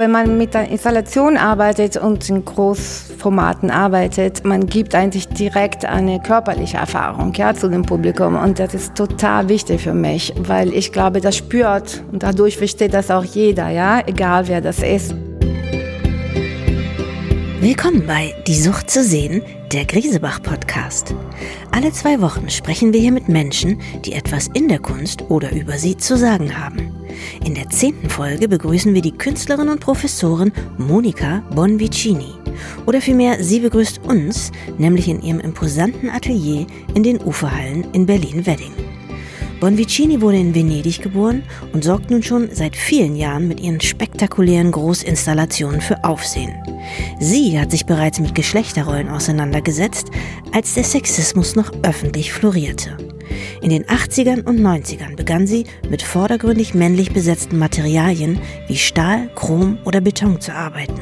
Wenn man mit der Installation arbeitet und in Großformaten arbeitet, man gibt eigentlich direkt eine körperliche Erfahrung ja, zu dem Publikum. Und das ist total wichtig für mich, weil ich glaube, das spürt und dadurch versteht das auch jeder, ja, egal wer das ist. Willkommen bei Die Sucht zu sehen, der Griesebach-Podcast. Alle zwei Wochen sprechen wir hier mit Menschen, die etwas in der Kunst oder über sie zu sagen haben. In der zehnten Folge begrüßen wir die Künstlerin und Professorin Monika Bonvicini. Oder vielmehr, sie begrüßt uns, nämlich in ihrem imposanten Atelier in den Uferhallen in Berlin-Wedding. Bonvicini wurde in Venedig geboren und sorgt nun schon seit vielen Jahren mit ihren spektakulären Großinstallationen für Aufsehen. Sie hat sich bereits mit Geschlechterrollen auseinandergesetzt, als der Sexismus noch öffentlich florierte. In den 80ern und 90ern begann sie mit vordergründig männlich besetzten Materialien wie Stahl, Chrom oder Beton zu arbeiten.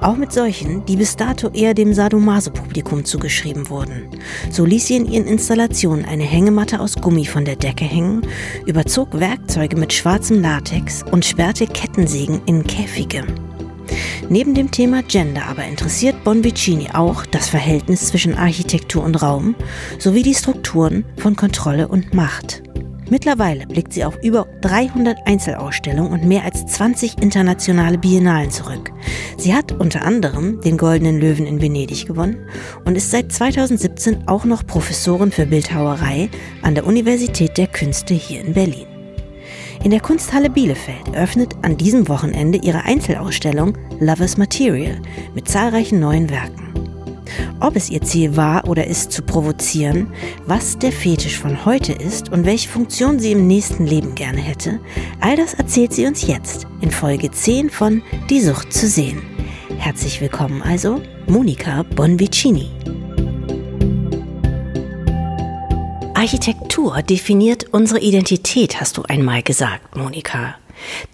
Auch mit solchen, die bis dato eher dem Sadomaso-Publikum zugeschrieben wurden. So ließ sie in ihren Installationen eine Hängematte aus Gummi von der Decke hängen, überzog Werkzeuge mit schwarzem Latex und sperrte Kettensägen in Käfige. Neben dem Thema Gender aber interessiert Bonvicini auch das Verhältnis zwischen Architektur und Raum sowie die Strukturen von Kontrolle und Macht. Mittlerweile blickt sie auf über 300 Einzelausstellungen und mehr als 20 internationale Biennalen zurück. Sie hat unter anderem den Goldenen Löwen in Venedig gewonnen und ist seit 2017 auch noch Professorin für Bildhauerei an der Universität der Künste hier in Berlin. In der Kunsthalle Bielefeld eröffnet an diesem Wochenende ihre Einzelausstellung Lovers Material mit zahlreichen neuen Werken. Ob es ihr Ziel war oder ist, zu provozieren, was der Fetisch von heute ist und welche Funktion sie im nächsten Leben gerne hätte, all das erzählt sie uns jetzt in Folge 10 von Die Sucht zu sehen. Herzlich willkommen also, Monika Bonvicini. Architektur definiert unsere Identität, hast du einmal gesagt, Monika.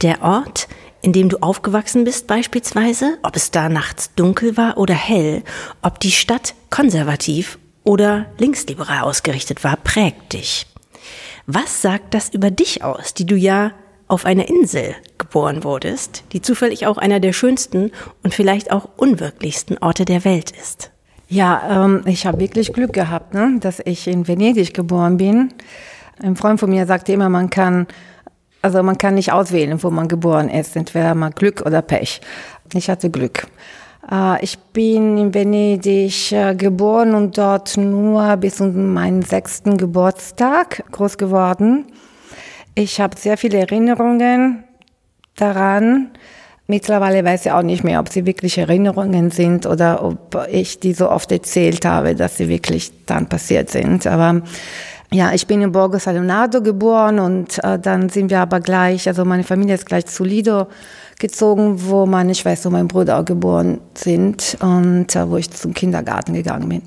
Der Ort, in dem du aufgewachsen bist beispielsweise, ob es da nachts dunkel war oder hell, ob die Stadt konservativ oder linksliberal ausgerichtet war, prägt dich. Was sagt das über dich aus, die du ja auf einer Insel geboren wurdest, die zufällig auch einer der schönsten und vielleicht auch unwirklichsten Orte der Welt ist? Ja, ähm, ich habe wirklich Glück gehabt, ne, dass ich in Venedig geboren bin. Ein Freund von mir sagte immer, man kann, also man kann nicht auswählen, wo man geboren ist, entweder mal Glück oder Pech. Ich hatte Glück. Äh, ich bin in Venedig äh, geboren und dort nur bis zu meinem sechsten Geburtstag groß geworden. Ich habe sehr viele Erinnerungen daran. Mittlerweile weiß ich auch nicht mehr, ob sie wirklich Erinnerungen sind oder ob ich die so oft erzählt habe, dass sie wirklich dann passiert sind. Aber ja, ich bin in Borgo Salonado geboren und äh, dann sind wir aber gleich, also meine Familie ist gleich zu Lido gezogen, wo meine Schwester und mein Bruder auch geboren sind und äh, wo ich zum Kindergarten gegangen bin.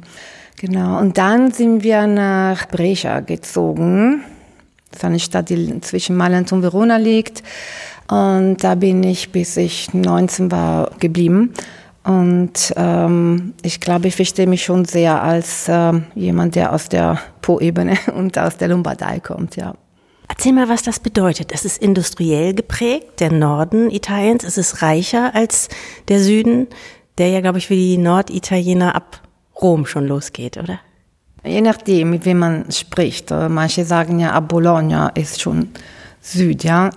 Genau. Und dann sind wir nach Brescia gezogen. Das ist eine Stadt, die zwischen Mailand und Verona liegt. Und da bin ich, bis ich 19 war, geblieben. Und ähm, ich glaube, ich verstehe mich schon sehr als ähm, jemand, der aus der Po-Ebene und aus der Lombardei kommt, ja. Erzähl mal, was das bedeutet. Es ist industriell geprägt, der Norden Italiens. Es ist reicher als der Süden, der ja, glaube ich, für die Norditaliener ab Rom schon losgeht, oder? Je nachdem, mit wem man spricht. Manche sagen ja, ab Bologna ist schon Süd, ja.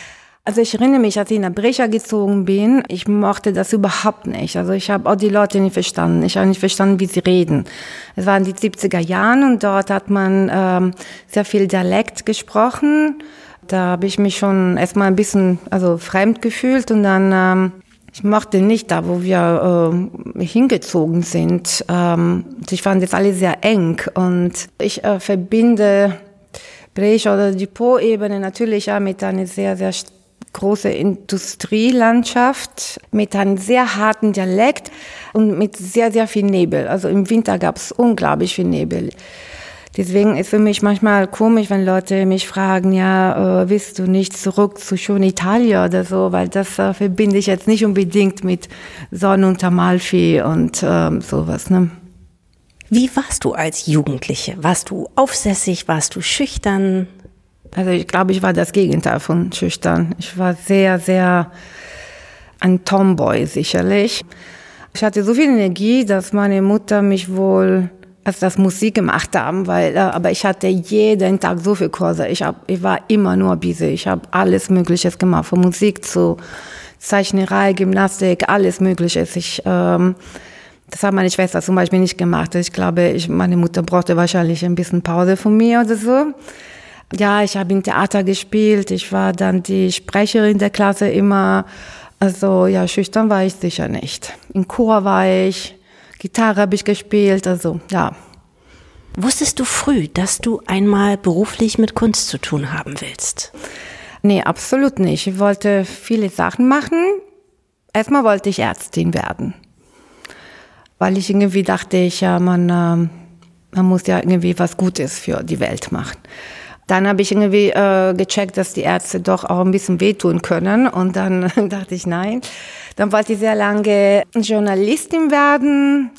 Also ich erinnere mich, als ich nach Brescia gezogen bin, ich mochte das überhaupt nicht. Also ich habe auch die Leute nicht verstanden. Ich habe nicht verstanden, wie sie reden. Es waren die 70er Jahren und dort hat man ähm, sehr viel Dialekt gesprochen. Da habe ich mich schon erstmal ein bisschen also fremd gefühlt und dann ähm, ich mochte nicht da, wo wir äh, hingezogen sind. Ähm, ich fand das alles sehr eng und ich äh, verbinde Brescia oder die Po-Ebene natürlich ja mit einer sehr, sehr große Industrielandschaft mit einem sehr harten Dialekt und mit sehr, sehr viel Nebel. Also im Winter gab es unglaublich viel Nebel. Deswegen ist für mich manchmal komisch, wenn Leute mich fragen, ja, äh, willst du nicht zurück zu schon Italien oder so, weil das äh, verbinde ich jetzt nicht unbedingt mit Sonne und Amalfi und äh, sowas. Ne? Wie warst du als Jugendliche? Warst du aufsässig? Warst du schüchtern? Also ich glaube, ich war das Gegenteil von schüchtern. Ich war sehr, sehr ein Tomboy sicherlich. Ich hatte so viel Energie, dass meine Mutter mich wohl als das Musik gemacht haben, weil äh, aber ich hatte jeden Tag so viel Kurse. Ich hab, ich war immer nur busy. Ich habe alles Mögliches gemacht, von Musik zu Zeichnerei, Gymnastik, alles Mögliche. Ich ähm, das hat meine Schwester zum Beispiel nicht gemacht. Ich glaube, ich, meine Mutter brauchte wahrscheinlich ein bisschen Pause von mir oder so. Ja, ich habe im Theater gespielt. Ich war dann die Sprecherin der Klasse immer. Also ja, schüchtern war ich sicher nicht. Im Chor war ich, Gitarre habe ich gespielt, also ja. Wusstest du früh, dass du einmal beruflich mit Kunst zu tun haben willst? Nee, absolut nicht. Ich wollte viele Sachen machen. Erstmal wollte ich Ärztin werden weil ich irgendwie dachte, ich, ja, man, äh, man muss ja irgendwie was Gutes für die Welt machen. Dann habe ich irgendwie äh, gecheckt, dass die Ärzte doch auch ein bisschen wehtun können. Und dann dachte ich, nein. Dann wollte ich sehr lange Journalistin werden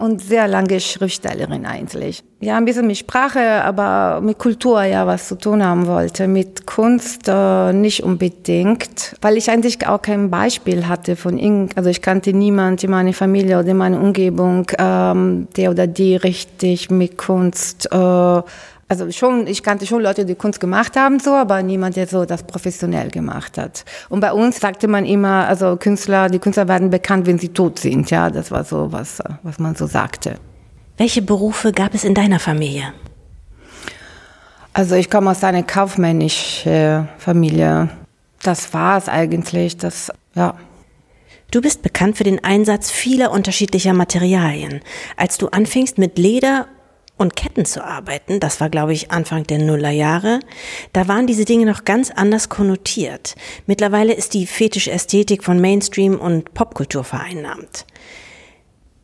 und sehr lange Schriftstellerin eigentlich. Ja, ein bisschen mit Sprache, aber mit Kultur ja was zu tun haben wollte. Mit Kunst äh, nicht unbedingt, weil ich eigentlich auch kein Beispiel hatte von irgend, also ich kannte niemand in meiner Familie oder in meiner Umgebung, ähm, der oder die richtig mit Kunst äh, also schon, ich kannte schon Leute, die Kunst gemacht haben, so, aber niemand, der so das professionell gemacht hat. Und bei uns sagte man immer, also Künstler, die Künstler werden bekannt, wenn sie tot sind, ja, das war so was, was man so sagte. Welche Berufe gab es in deiner Familie? Also ich komme aus einer kaufmännischen Familie. Das war es eigentlich, das, ja. Du bist bekannt für den Einsatz vieler unterschiedlicher Materialien. Als du anfingst mit Leder und Ketten zu arbeiten, das war, glaube ich, Anfang der Nullerjahre, da waren diese Dinge noch ganz anders konnotiert. Mittlerweile ist die fetische Ästhetik von Mainstream und Popkultur vereinnahmt.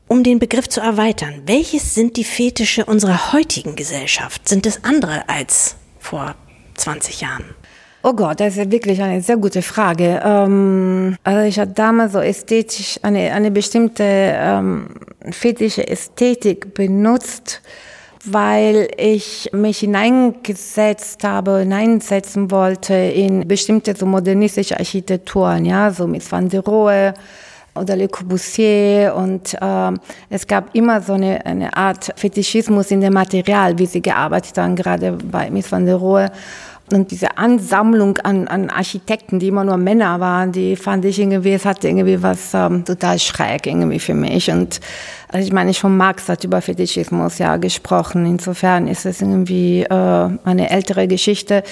Um den Begriff zu erweitern, welches sind die Fetische unserer heutigen Gesellschaft? Sind es andere als vor 20 Jahren? Oh Gott, das ist wirklich eine sehr gute Frage. Ähm, also ich hatte damals so ästhetisch eine, eine bestimmte ähm, fetische Ästhetik benutzt, weil ich mich hineingesetzt habe, hineinsetzen wollte in bestimmte so modernistische Architekturen, ja, so mit Van der Rohe oder Le Corbusier und äh, es gab immer so eine, eine Art Fetischismus in dem Material, wie sie gearbeitet haben, gerade bei Miss van der Rohe. Und diese Ansammlung an, an Architekten, die immer nur Männer waren, die fand ich irgendwie, es hatte irgendwie was ähm, total schräg irgendwie für mich. Und also ich meine, schon Marx hat über Fetischismus ja gesprochen. Insofern ist es irgendwie äh, eine ältere Geschichte.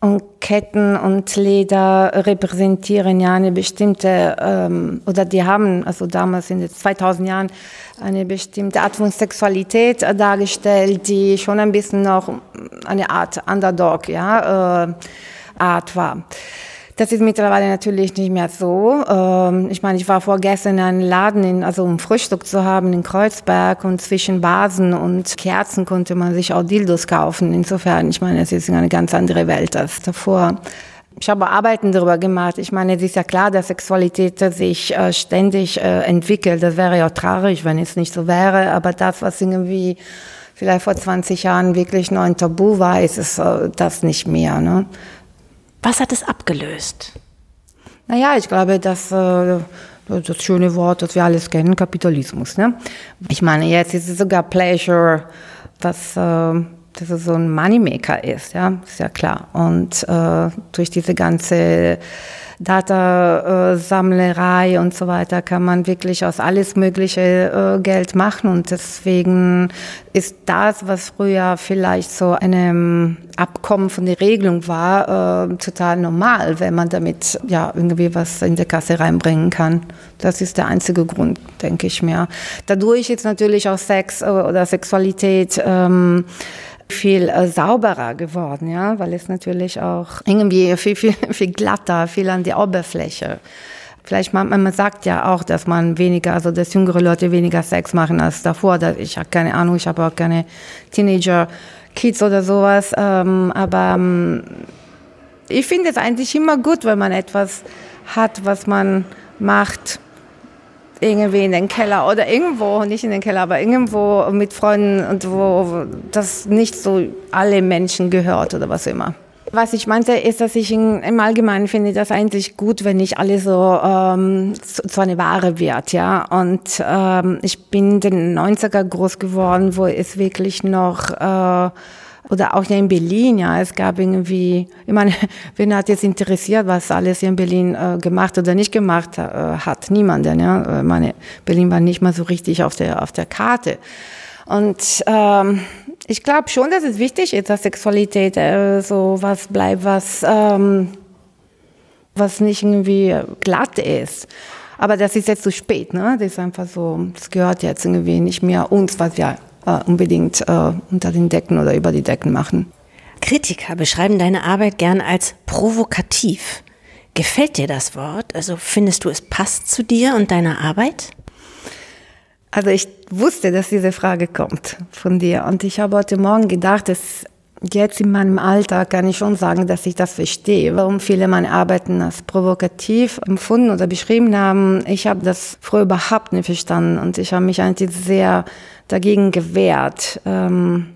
Und Ketten und Leder repräsentieren ja eine bestimmte, ähm, oder die haben, also damals in den 2000 Jahren, eine bestimmte Art von Sexualität dargestellt, die schon ein bisschen noch eine Art Underdog, ja, äh, Art war. Das ist mittlerweile natürlich nicht mehr so. Ähm, ich meine, ich war vorgestern in einem Laden, in, also um Frühstück zu haben in Kreuzberg und zwischen Vasen und Kerzen konnte man sich auch Dildos kaufen. Insofern, ich meine, es ist eine ganz andere Welt als davor. Ich habe Arbeiten darüber gemacht. Ich meine, es ist ja klar, dass Sexualität sich äh, ständig äh, entwickelt. Das wäre ja traurig, wenn es nicht so wäre. Aber das, was irgendwie vielleicht vor 20 Jahren wirklich noch ein Tabu war, ist es äh, das nicht mehr. Ne? Was hat es abgelöst? Naja, ich glaube, dass äh, das schöne Wort, das wir alles kennen, Kapitalismus. Ne? Ich meine, jetzt ist es sogar Pleasure, dass, äh, dass es so ein Moneymaker ist, ja, ist ja klar. Und äh, durch diese ganze Datasammlerei und so weiter kann man wirklich aus alles mögliche äh, Geld machen und deswegen ist das, was früher vielleicht so einem Abkommen von der Regelung war, äh, total normal, wenn man damit ja irgendwie was in der Kasse reinbringen kann. Das ist der einzige Grund, denke ich mir. Dadurch ist natürlich auch Sex äh, oder Sexualität ähm, viel äh, sauberer geworden, ja, weil es natürlich auch irgendwie viel, viel, viel glatter, viel an die Oberfläche. Vielleicht man, man sagt ja auch, dass man weniger, also dass jüngere Leute weniger Sex machen als davor. Ich habe keine Ahnung, ich habe auch keine Teenager, Kids oder sowas. Ähm, aber ähm, ich finde es eigentlich immer gut, wenn man etwas hat, was man macht, irgendwie in den Keller oder irgendwo, nicht in den Keller, aber irgendwo mit Freunden und wo das nicht so alle Menschen gehört oder was immer. Was ich meinte, ist, dass ich im Allgemeinen finde das eigentlich gut, wenn nicht alles so ähm, zu, einer Ware wird, ja. Und ähm, ich bin in den 90er groß geworden, wo es wirklich noch äh, oder auch in Berlin, ja, es gab irgendwie, ich meine, wen hat jetzt interessiert, was alles in Berlin äh, gemacht oder nicht gemacht äh, hat? Niemanden, ja. Ich meine, Berlin war nicht mal so richtig auf der, auf der Karte. Und ähm, ich glaube schon, dass es wichtig ist, dass Sexualität äh, so was bleibt, was, ähm, was nicht irgendwie glatt ist. Aber das ist jetzt zu spät, ne? Das ist einfach so, das gehört jetzt irgendwie nicht mehr uns, was wir äh, unbedingt äh, unter den Decken oder über die Decken machen. Kritiker beschreiben deine Arbeit gern als provokativ. Gefällt dir das Wort? Also findest du, es passt zu dir und deiner Arbeit? Also ich wusste, dass diese Frage kommt von dir. Und ich habe heute Morgen gedacht, dass jetzt in meinem Alter kann ich schon sagen, dass ich das verstehe, warum viele meine Arbeiten als provokativ empfunden oder beschrieben haben. Ich habe das früher überhaupt nicht verstanden und ich habe mich eigentlich sehr dagegen gewehrt. Ähm,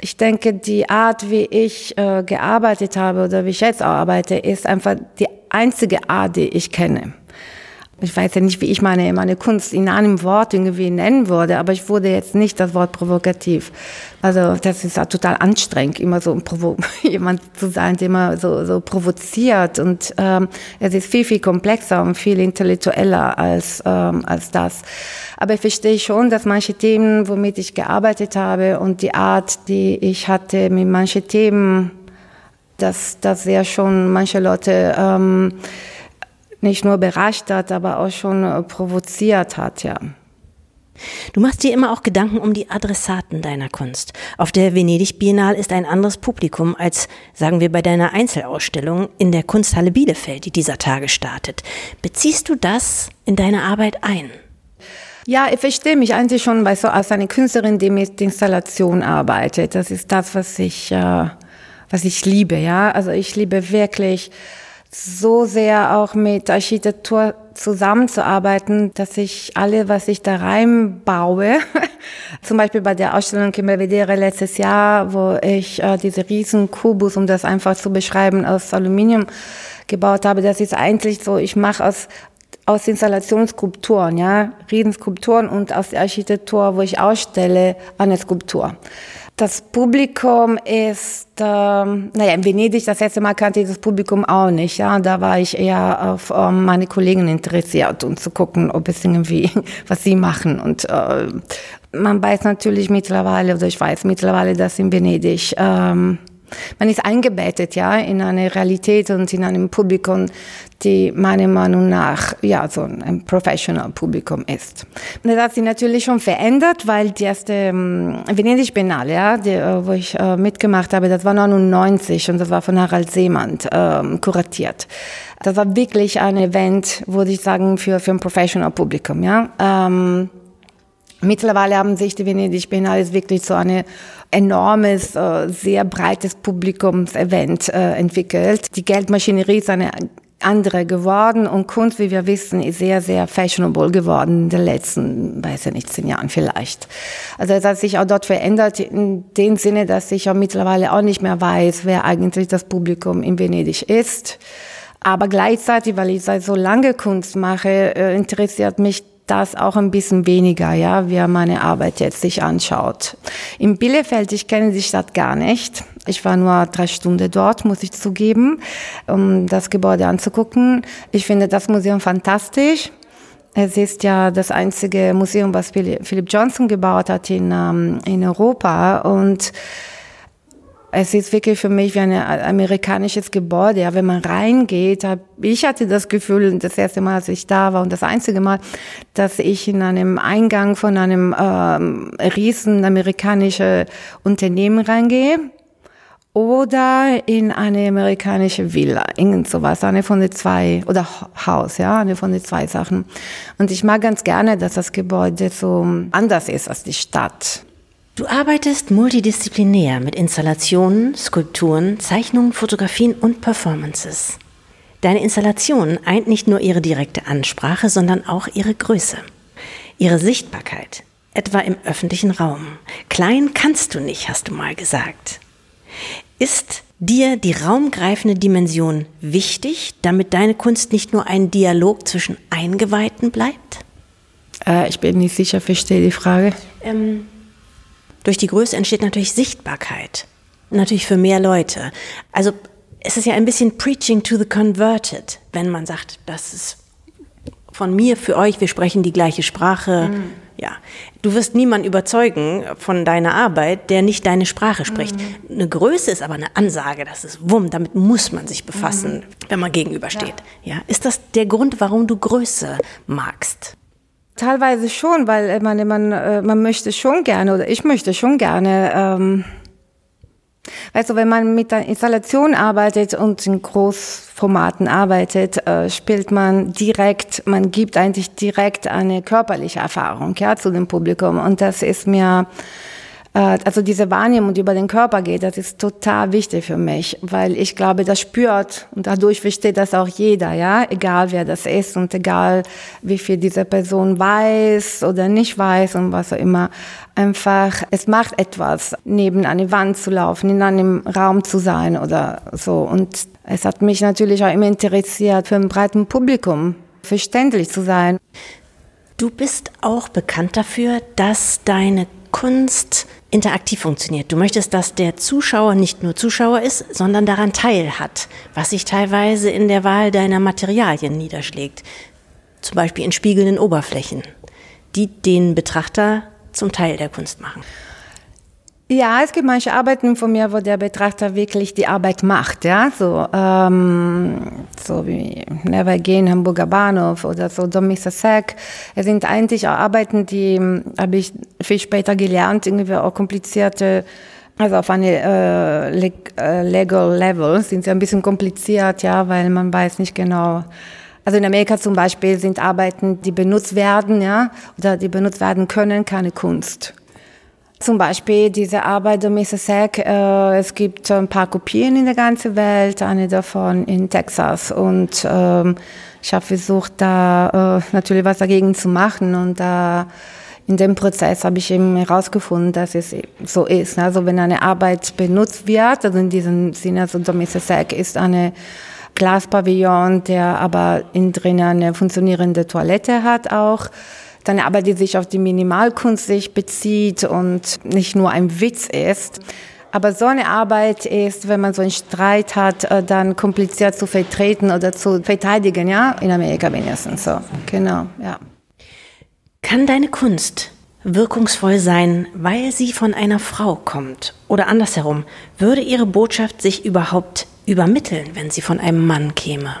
ich denke, die Art, wie ich äh, gearbeitet habe oder wie ich jetzt arbeite, ist einfach die einzige Art, die ich kenne ich weiß ja nicht, wie ich meine, meine Kunst in einem Wort irgendwie nennen würde, aber ich wurde jetzt nicht das Wort provokativ. Also das ist ja total anstrengend, immer so jemand zu sein, der immer so, so provoziert. Und ähm, es ist viel, viel komplexer und viel intellektueller als, ähm, als das. Aber ich verstehe schon, dass manche Themen, womit ich gearbeitet habe und die Art, die ich hatte mit manchen Themen, dass das ja schon manche Leute... Ähm, nicht nur überrascht hat, aber auch schon äh, provoziert hat, ja. Du machst dir immer auch Gedanken um die Adressaten deiner Kunst. Auf der Venedig Biennale ist ein anderes Publikum als, sagen wir, bei deiner Einzelausstellung in der Kunsthalle Bielefeld, die dieser Tage startet. Beziehst du das in deine Arbeit ein? Ja, ich verstehe mich eigentlich schon bei so als eine Künstlerin, die mit Installation arbeitet. Das ist das, was ich, äh, was ich liebe, ja. Also ich liebe wirklich so sehr auch mit Architektur zusammenzuarbeiten, dass ich alle, was ich da reinbaue, zum Beispiel bei der Ausstellung in Belvedere letztes Jahr, wo ich äh, diese riesen Kubus, um das einfach zu beschreiben, aus Aluminium gebaut habe, das ist eigentlich so, ich mache aus aus Installationsskulpturen, ja, Riesenskulpturen und aus der Architektur, wo ich ausstelle, eine Skulptur. Das Publikum ist, ähm, naja, in Venedig, das erste Mal kannte ich das Publikum auch nicht. Ja, da war ich eher auf ähm, meine Kollegen interessiert und zu gucken, ob es irgendwie, was sie machen. Und äh, man weiß natürlich mittlerweile, oder ich weiß mittlerweile, dass in Venedig ähm, man ist eingebettet ja in eine Realität und in einem Publikum, die meiner Meinung nach ja so ein professional Publikum ist. Das hat sich natürlich schon verändert, weil die erste ähm, Venedig Biennale, ja, die, äh, wo ich äh, mitgemacht habe, das war 99 und das war von Harald Seemann ähm, kuratiert. Das war wirklich ein Event, würde ich sagen, für für ein professional Publikum, ja. Ähm, Mittlerweile haben sich die Venedig Biennale wirklich so eine enormes, äh, sehr breites Publikumsevent äh, entwickelt. Die Geldmaschinerie ist eine andere geworden und Kunst, wie wir wissen, ist sehr, sehr fashionable geworden in den letzten, weiß ich nicht, zehn Jahren vielleicht. Also es hat sich auch dort verändert in dem Sinne, dass ich auch mittlerweile auch nicht mehr weiß, wer eigentlich das Publikum in Venedig ist. Aber gleichzeitig, weil ich seit so lange Kunst mache, äh, interessiert mich das auch ein bisschen weniger, ja, wie er meine Arbeit jetzt sich anschaut. In Bielefeld, ich kenne die Stadt gar nicht. Ich war nur drei Stunden dort, muss ich zugeben, um das Gebäude anzugucken. Ich finde das Museum fantastisch. Es ist ja das einzige Museum, was Philip Johnson gebaut hat in, ähm, in Europa und es ist wirklich für mich wie ein amerikanisches Gebäude. Ja, wenn man reingeht, hab, ich hatte das Gefühl, das erste Mal, als ich da war und das einzige Mal, dass ich in einem Eingang von einem ähm, riesen amerikanischen Unternehmen reingehe oder in eine amerikanische Villa, irgend sowas, eine von den zwei, oder Haus, ja, eine von den zwei Sachen. Und ich mag ganz gerne, dass das Gebäude so anders ist als die Stadt. Du arbeitest multidisziplinär mit Installationen, Skulpturen, Zeichnungen, Fotografien und Performances. Deine Installation eint nicht nur ihre direkte Ansprache, sondern auch ihre Größe. Ihre Sichtbarkeit, etwa im öffentlichen Raum. Klein kannst du nicht, hast du mal gesagt. Ist dir die raumgreifende Dimension wichtig, damit deine Kunst nicht nur ein Dialog zwischen Eingeweihten bleibt? Äh, ich bin nicht sicher, verstehe die Frage. Ähm, durch die Größe entsteht natürlich Sichtbarkeit. Natürlich für mehr Leute. Also es ist ja ein bisschen Preaching to the Converted, wenn man sagt, das ist von mir für euch, wir sprechen die gleiche Sprache. Mhm. Ja, du wirst niemanden überzeugen von deiner Arbeit, der nicht deine Sprache spricht. Mhm. Eine Größe ist aber eine Ansage, das ist Wumm, damit muss man sich befassen, mhm. wenn man gegenübersteht. Ja. ja, ist das der Grund, warum du Größe magst? Teilweise schon, weil man, man, äh, man möchte schon gerne oder ich möchte schon gerne ähm, Weißt du, wenn man mit der Installation arbeitet und in Großformaten arbeitet, äh, spielt man direkt, man gibt eigentlich direkt eine körperliche Erfahrung ja, zu dem Publikum. Und das ist mir äh, also diese Wahrnehmung, die über den Körper geht, das ist total wichtig für mich, weil ich glaube, das spürt und dadurch versteht das auch jeder, ja, egal wer das ist und egal wie viel diese Person weiß oder nicht weiß und was auch immer. Einfach, es macht etwas, neben eine Wand zu laufen, in einem Raum zu sein oder so. Und es hat mich natürlich auch immer interessiert, für ein breites Publikum verständlich zu sein. Du bist auch bekannt dafür, dass deine Kunst interaktiv funktioniert. Du möchtest, dass der Zuschauer nicht nur Zuschauer ist, sondern daran teilhat, was sich teilweise in der Wahl deiner Materialien niederschlägt. Zum Beispiel in spiegelnden Oberflächen, die den Betrachter zum Teil der Kunst machen. Ja, es gibt manche Arbeiten von mir, wo der Betrachter wirklich die Arbeit macht, ja, so, ähm, so wie Never Again, Hamburger Bahnhof oder so Don Mr. Sack. Es sind eigentlich auch Arbeiten, die hm, habe ich viel später gelernt, irgendwie auch komplizierte, also auf eine äh, leg, äh, legal level sind sie ein bisschen kompliziert, ja, weil man weiß nicht genau, also in Amerika zum Beispiel sind Arbeiten, die benutzt werden, ja, oder die benutzt werden können, keine Kunst. Zum Beispiel diese Arbeit der Mrs. Sack, äh, es gibt ein paar Kopien in der ganzen Welt, eine davon in Texas. Und ähm, ich habe versucht, da äh, natürlich was dagegen zu machen. Und da in dem Prozess habe ich eben herausgefunden, dass es so ist. Also wenn eine Arbeit benutzt wird, also in diesem Sinne, also der Mrs. Sack ist eine Glaspavillon, der aber innen drin eine funktionierende Toilette hat auch dann aber die sich auf die Minimalkunst sich bezieht und nicht nur ein Witz ist. Aber so eine Arbeit ist, wenn man so einen Streit hat, äh, dann kompliziert zu vertreten oder zu verteidigen, ja, in Amerika wenigstens so. Genau, ja. Kann deine Kunst wirkungsvoll sein, weil sie von einer Frau kommt? Oder andersherum, würde ihre Botschaft sich überhaupt übermitteln, wenn sie von einem Mann käme?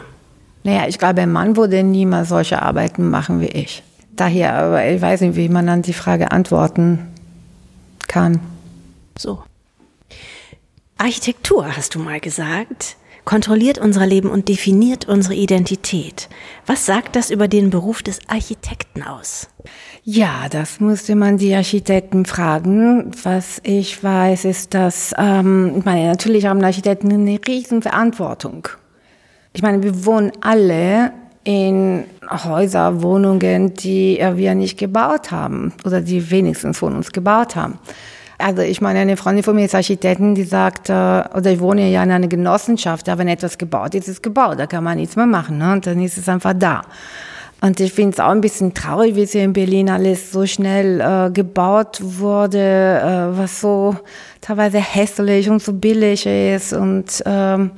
Naja, ich glaube, ein Mann würde niemals solche Arbeiten machen wie ich daher, aber ich weiß nicht, wie man an die Frage antworten kann. So. Architektur, hast du mal gesagt, kontrolliert unser Leben und definiert unsere Identität. Was sagt das über den Beruf des Architekten aus? Ja, das musste man die Architekten fragen. Was ich weiß, ist, dass, ähm, ich meine, natürlich haben Architekten eine riesen Verantwortung. Ich meine, wir wohnen alle in Häuser, Wohnungen, die wir nicht gebaut haben oder die wenigstens von uns gebaut haben. Also ich meine, eine Freundin von mir ist Architektin, die sagt, äh, oder ich wohne ja in einer Genossenschaft, da wenn etwas gebaut ist, ist es gebaut, da kann man nichts mehr machen, ne? und dann ist es einfach da. Und ich finde es auch ein bisschen traurig, wie es hier in Berlin alles so schnell äh, gebaut wurde, äh, was so teilweise hässlich und so billig ist. Und ähm,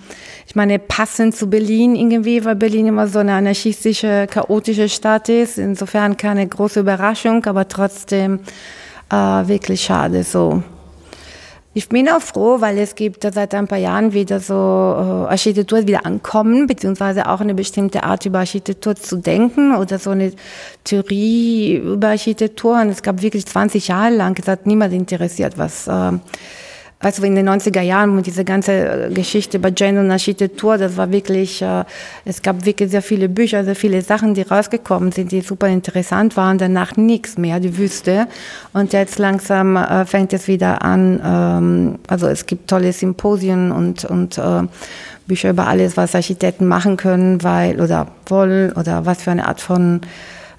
ich meine, passend zu Berlin irgendwie, weil Berlin immer so eine anarchistische, chaotische Stadt ist. Insofern keine große Überraschung, aber trotzdem äh, wirklich schade so. Ich bin auch froh, weil es gibt seit ein paar Jahren wieder so äh, Architektur wieder ankommen, beziehungsweise auch eine bestimmte Art über Architektur zu denken oder so eine Theorie über Architektur. Und es gab wirklich 20 Jahre lang, es hat niemand interessiert, was äh, also in den 90er Jahren diese ganze äh, Geschichte über Gender und Architektur, das war wirklich, äh, es gab wirklich sehr viele Bücher, sehr viele Sachen, die rausgekommen sind, die super interessant waren, danach nichts mehr, die Wüste. Und jetzt langsam äh, fängt es wieder an, ähm, also es gibt tolle Symposien und, und Bücher über alles, was Architekten machen können, weil, oder wollen, oder was für eine Art von,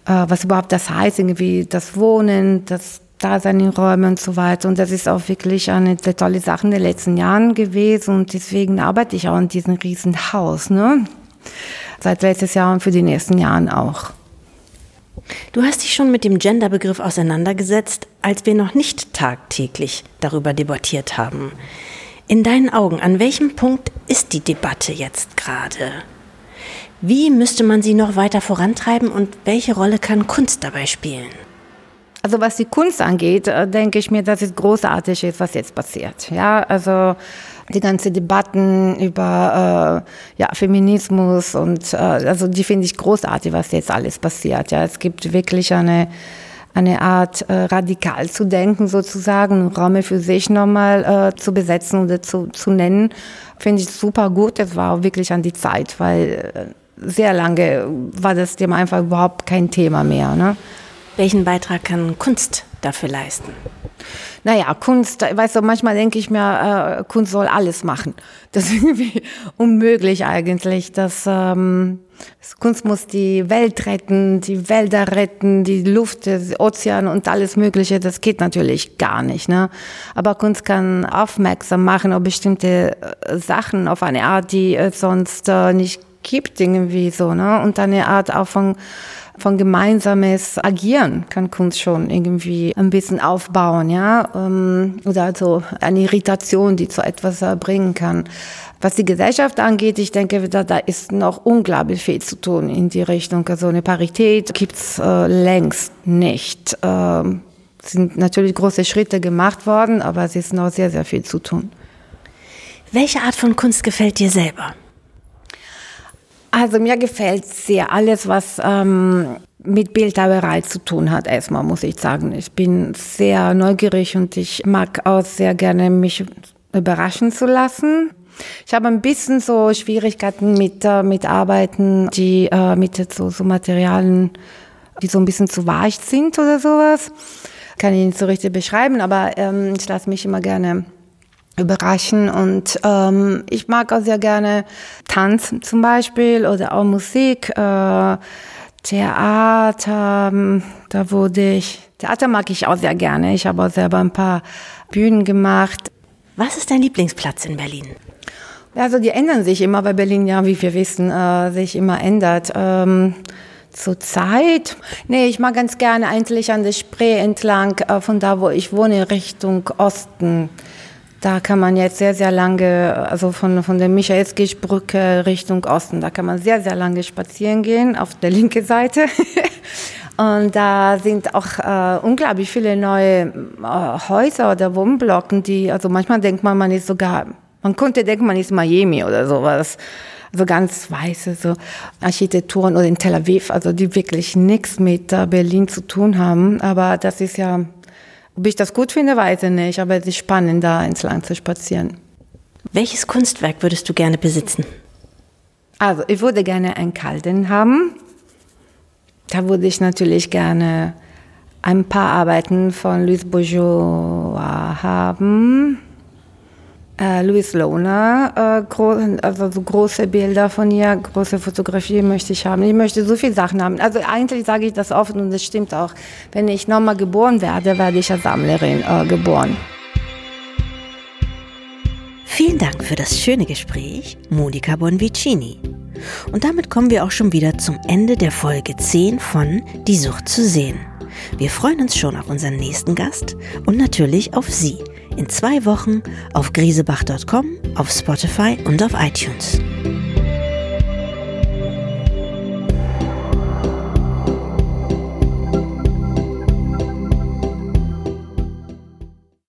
was überhaupt das heißt, irgendwie das Wohnen, das da seine Räume und so weiter. Und das ist auch wirklich eine sehr tolle Sache in den letzten Jahren gewesen. Und deswegen arbeite ich auch in diesem riesen Haus, ne? Seit letztes Jahr und für die nächsten Jahren auch. Du hast dich schon mit dem Genderbegriff auseinandergesetzt, als wir noch nicht tagtäglich darüber debattiert haben. In deinen Augen, an welchem Punkt ist die Debatte jetzt gerade? Wie müsste man sie noch weiter vorantreiben und welche Rolle kann Kunst dabei spielen? Also was die Kunst angeht, äh, denke ich mir, dass es großartig ist, was jetzt passiert. Ja, also die ganze Debatten über äh, ja, Feminismus und äh, also die finde ich großartig, was jetzt alles passiert. Ja, es gibt wirklich eine eine Art äh, radikal zu denken sozusagen, Räume für sich nochmal äh, zu besetzen oder zu, zu nennen, finde ich super gut. Das war auch wirklich an die Zeit, weil äh, sehr lange war das Thema einfach überhaupt kein Thema mehr. Ne? Welchen Beitrag kann Kunst dafür leisten? Naja, Kunst, weißt du, manchmal denke ich mir, äh, Kunst soll alles machen. Das ist irgendwie unmöglich eigentlich. Das, ähm, Kunst muss die Welt retten, die Wälder retten, die Luft, das Ozean und alles Mögliche. Das geht natürlich gar nicht. Ne? Aber Kunst kann aufmerksam machen auf bestimmte äh, Sachen auf eine Art, die es sonst äh, nicht gibt, irgendwie so. Ne? Und eine Art auch von von gemeinsames Agieren kann Kunst schon irgendwie ein bisschen aufbauen, ja, ähm, oder also eine Irritation, die zu etwas bringen kann. Was die Gesellschaft angeht, ich denke, da, da ist noch unglaublich viel zu tun in die Richtung. Also eine Parität gibt's äh, längst nicht. Ähm, sind natürlich große Schritte gemacht worden, aber es ist noch sehr, sehr viel zu tun. Welche Art von Kunst gefällt dir selber? Also mir gefällt sehr alles, was ähm, mit Bildhauerei zu tun hat, erstmal muss ich sagen. Ich bin sehr neugierig und ich mag auch sehr gerne mich überraschen zu lassen. Ich habe ein bisschen so Schwierigkeiten mit, äh, mit Arbeiten, die äh, mit so, so Materialien, die so ein bisschen zu weich sind oder sowas. Kann ich nicht so richtig beschreiben, aber ähm, ich lasse mich immer gerne überraschen. Und ähm, ich mag auch sehr gerne Tanz zum Beispiel oder auch Musik, äh, Theater. Ähm, da wurde ich, Theater mag ich auch sehr gerne. Ich habe auch selber ein paar Bühnen gemacht. Was ist dein Lieblingsplatz in Berlin? Also die ändern sich immer, weil Berlin ja, wie wir wissen, äh, sich immer ändert. Ähm, Zurzeit? Nee, ich mag ganz gerne eigentlich an der Spree entlang, äh, von da, wo ich wohne, Richtung Osten. Da kann man jetzt sehr, sehr lange, also von, von der Michaelskischbrücke Richtung Osten, da kann man sehr, sehr lange spazieren gehen, auf der linken Seite. Und da sind auch äh, unglaublich viele neue äh, Häuser oder Wohnblocken, die, also manchmal denkt man, man ist sogar, man könnte denken, man ist Miami oder sowas. Also ganz weiße so Architekturen oder in Tel Aviv, also die wirklich nichts mit äh, Berlin zu tun haben. Aber das ist ja ob ich das gut finde, weiß ich nicht, aber es ist spannend, da ins Land zu spazieren. Welches Kunstwerk würdest du gerne besitzen? Also, ich würde gerne einen Kalten haben. Da würde ich natürlich gerne ein paar Arbeiten von Louis Bourgeois haben äh, Louis Lohner, äh, also so große Bilder von ihr, große Fotografie möchte ich haben. Ich möchte so viele Sachen haben. Also eigentlich sage ich das oft und das stimmt auch. Wenn ich nochmal geboren werde, werde ich als Sammlerin äh, geboren. Vielen Dank für das schöne Gespräch, Monika Bonvicini. Und damit kommen wir auch schon wieder zum Ende der Folge 10 von Die Sucht zu sehen. Wir freuen uns schon auf unseren nächsten Gast und natürlich auf Sie in zwei Wochen auf griesebach.com, auf Spotify und auf iTunes.